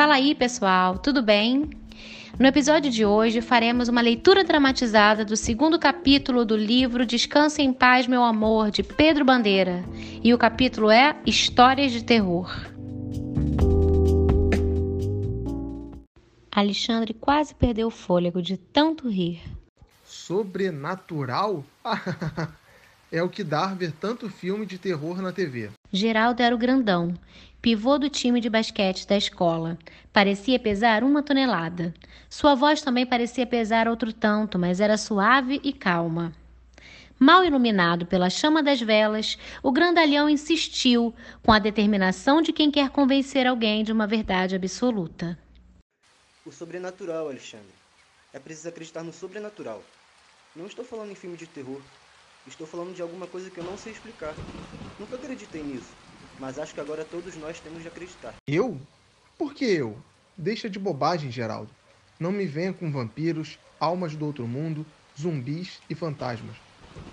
Fala aí, pessoal, tudo bem? No episódio de hoje faremos uma leitura dramatizada do segundo capítulo do livro Descanse em Paz, Meu Amor, de Pedro Bandeira. E o capítulo é Histórias de Terror. Alexandre quase perdeu o fôlego de tanto rir. Sobrenatural? é o que dá ver tanto filme de terror na TV. Geraldo era o grandão, pivô do time de basquete da escola. Parecia pesar uma tonelada. Sua voz também parecia pesar outro tanto, mas era suave e calma. Mal iluminado pela chama das velas, o grandalhão insistiu, com a determinação de quem quer convencer alguém de uma verdade absoluta. O sobrenatural, Alexandre. É preciso acreditar no sobrenatural. Não estou falando em filme de terror. Estou falando de alguma coisa que eu não sei explicar. Nunca acreditei nisso, mas acho que agora todos nós temos de acreditar. Eu? Por que eu? Deixa de bobagem, Geraldo. Não me venha com vampiros, almas do outro mundo, zumbis e fantasmas.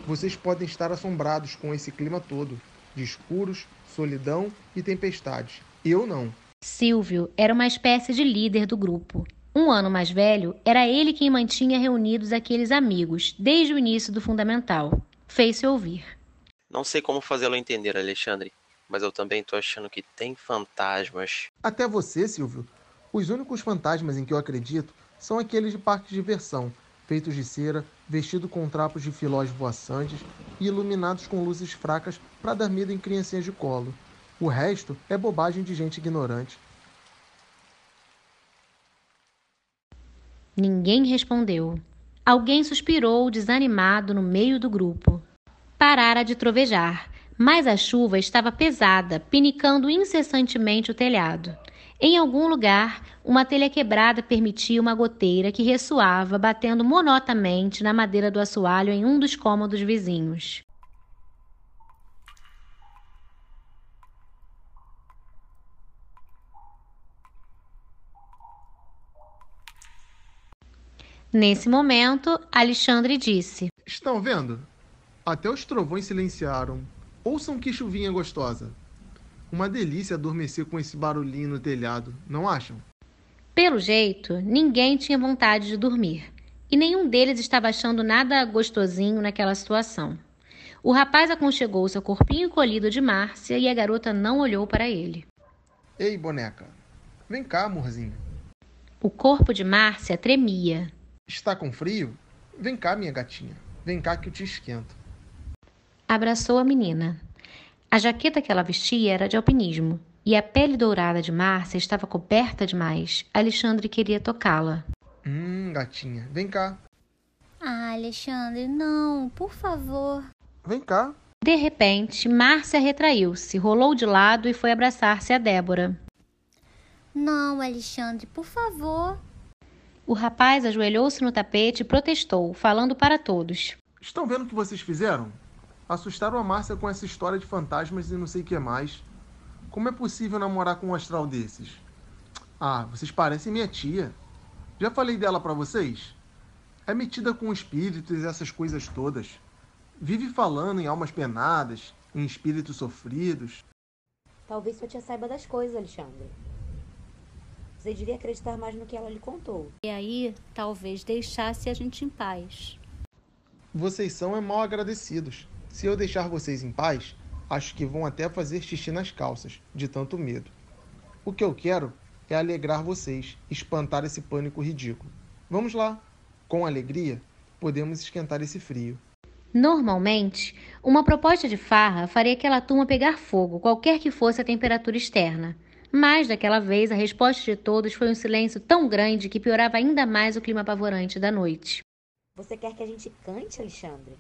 Vocês podem estar assombrados com esse clima todo, de escuros, solidão e tempestades. Eu não. Silvio era uma espécie de líder do grupo. Um ano mais velho, era ele quem mantinha reunidos aqueles amigos desde o início do fundamental fez-se ouvir. Não sei como fazê-lo entender, Alexandre, mas eu também tô achando que tem fantasmas. Até você, Silvio. Os únicos fantasmas em que eu acredito são aqueles de parque de diversão, feitos de cera, vestidos com trapos de filós voaçantes e iluminados com luzes fracas para dar medo em criancinhas de colo. O resto é bobagem de gente ignorante. Ninguém respondeu. Alguém suspirou desanimado no meio do grupo. Parara de trovejar, mas a chuva estava pesada, pinicando incessantemente o telhado. Em algum lugar, uma telha quebrada permitia uma goteira que ressoava, batendo monotamente na madeira do assoalho em um dos cômodos vizinhos. Nesse momento, Alexandre disse: Estão vendo? Até os trovões silenciaram. Ouçam que chuvinha gostosa. Uma delícia adormecer com esse barulhinho no telhado, não acham? Pelo jeito, ninguém tinha vontade de dormir. E nenhum deles estava achando nada gostosinho naquela situação. O rapaz aconchegou seu corpinho colhido de Márcia e a garota não olhou para ele. Ei, boneca. Vem cá, amorzinho. O corpo de Márcia tremia. Está com frio? Vem cá, minha gatinha. Vem cá que eu te esquento. Abraçou a menina. A jaqueta que ela vestia era de alpinismo e a pele dourada de Márcia estava coberta demais. Alexandre queria tocá-la. Hum, gatinha, vem cá. Ah, Alexandre, não, por favor. Vem cá. De repente, Márcia retraiu-se, rolou de lado e foi abraçar-se a Débora. Não, Alexandre, por favor. O rapaz ajoelhou-se no tapete e protestou, falando para todos. Estão vendo o que vocês fizeram? Assustaram a Márcia com essa história de fantasmas e não sei o que mais. Como é possível namorar com um astral desses? Ah, vocês parecem minha tia. Já falei dela para vocês? É metida com espíritos e essas coisas todas. Vive falando em almas penadas, em espíritos sofridos. Talvez sua tia saiba das coisas, Alexandre. Você devia acreditar mais no que ela lhe contou. E aí, talvez deixasse a gente em paz. Vocês são é mal agradecidos. Se eu deixar vocês em paz, acho que vão até fazer xixi nas calças, de tanto medo. O que eu quero é alegrar vocês, espantar esse pânico ridículo. Vamos lá. Com alegria, podemos esquentar esse frio. Normalmente, uma proposta de farra faria aquela turma pegar fogo, qualquer que fosse a temperatura externa. Mas daquela vez a resposta de todos foi um silêncio tão grande que piorava ainda mais o clima apavorante da noite. Você quer que a gente cante, Alexandre?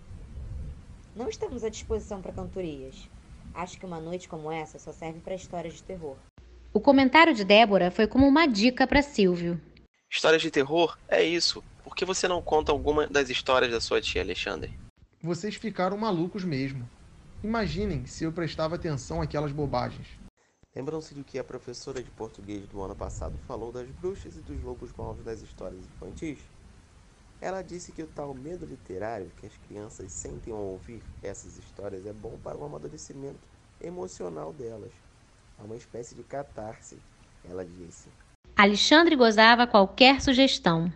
Não estamos à disposição para cantorias. Acho que uma noite como essa só serve para histórias de terror. O comentário de Débora foi como uma dica para Silvio. Histórias de terror? É isso. Por que você não conta alguma das histórias da sua tia Alexandre? Vocês ficaram malucos mesmo. Imaginem se eu prestava atenção àquelas bobagens. Lembram-se do que a professora de português do ano passado falou das bruxas e dos lobos maus das histórias infantis? Ela disse que o tal medo literário que as crianças sentem ao ouvir essas histórias é bom para o amadurecimento emocional delas. É uma espécie de catarse, ela disse. Alexandre gozava qualquer sugestão.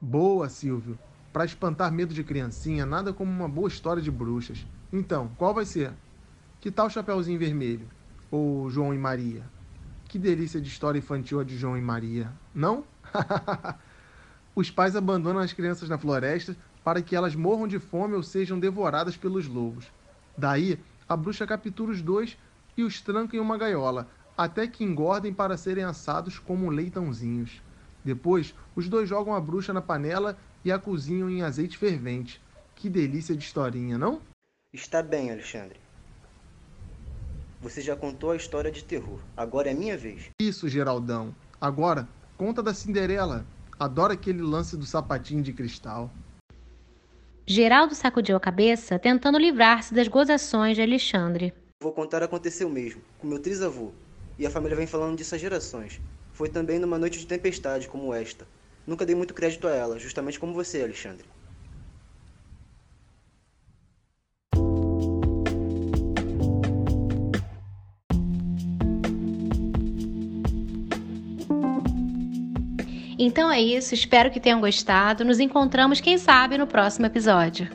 Boa, Silvio. Para espantar medo de criancinha, nada como uma boa história de bruxas. Então, qual vai ser? Que tal Chapeuzinho Vermelho? Ou João e Maria? Que delícia de história infantil a de João e Maria, não? Os pais abandonam as crianças na floresta para que elas morram de fome ou sejam devoradas pelos lobos. Daí, a bruxa captura os dois e os tranca em uma gaiola, até que engordem para serem assados como leitãozinhos. Depois, os dois jogam a bruxa na panela e a cozinham em azeite fervente. Que delícia de historinha, não? Está bem, Alexandre. Você já contou a história de terror. Agora é minha vez. Isso, Geraldão. Agora, conta da Cinderela. Adoro aquele lance do sapatinho de cristal. Geraldo sacudiu a cabeça, tentando livrar-se das gozações de Alexandre. Vou contar aconteceu mesmo, com meu trisavô. E a família vem falando disso há gerações. Foi também numa noite de tempestade como esta. Nunca dei muito crédito a ela, justamente como você, Alexandre. Então é isso, espero que tenham gostado. Nos encontramos, quem sabe, no próximo episódio.